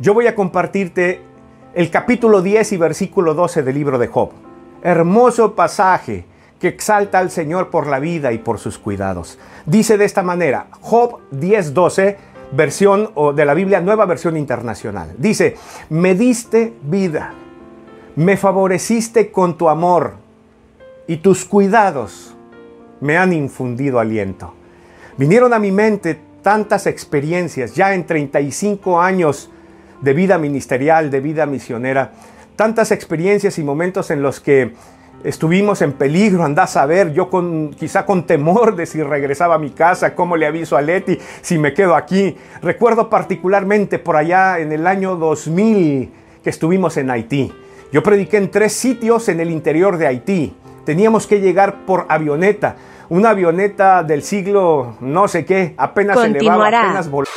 yo voy a compartirte el capítulo 10 y versículo 12 del libro de Job. Hermoso pasaje que exalta al Señor por la vida y por sus cuidados. Dice de esta manera, Job 10:12, versión de la Biblia, nueva versión internacional. Dice, "Me diste vida, me favoreciste con tu amor y tus cuidados me han infundido aliento." Vinieron a mi mente tantas experiencias ya en 35 años de vida ministerial, de vida misionera, tantas experiencias y momentos en los que estuvimos en peligro, andás a ver, yo con, quizá con temor de si regresaba a mi casa, cómo le aviso a Leti si me quedo aquí. Recuerdo particularmente por allá en el año 2000 que estuvimos en Haití. Yo prediqué en tres sitios en el interior de Haití. Teníamos que llegar por avioneta, una avioneta del siglo no sé qué, apenas se elevaba, apenas volaba.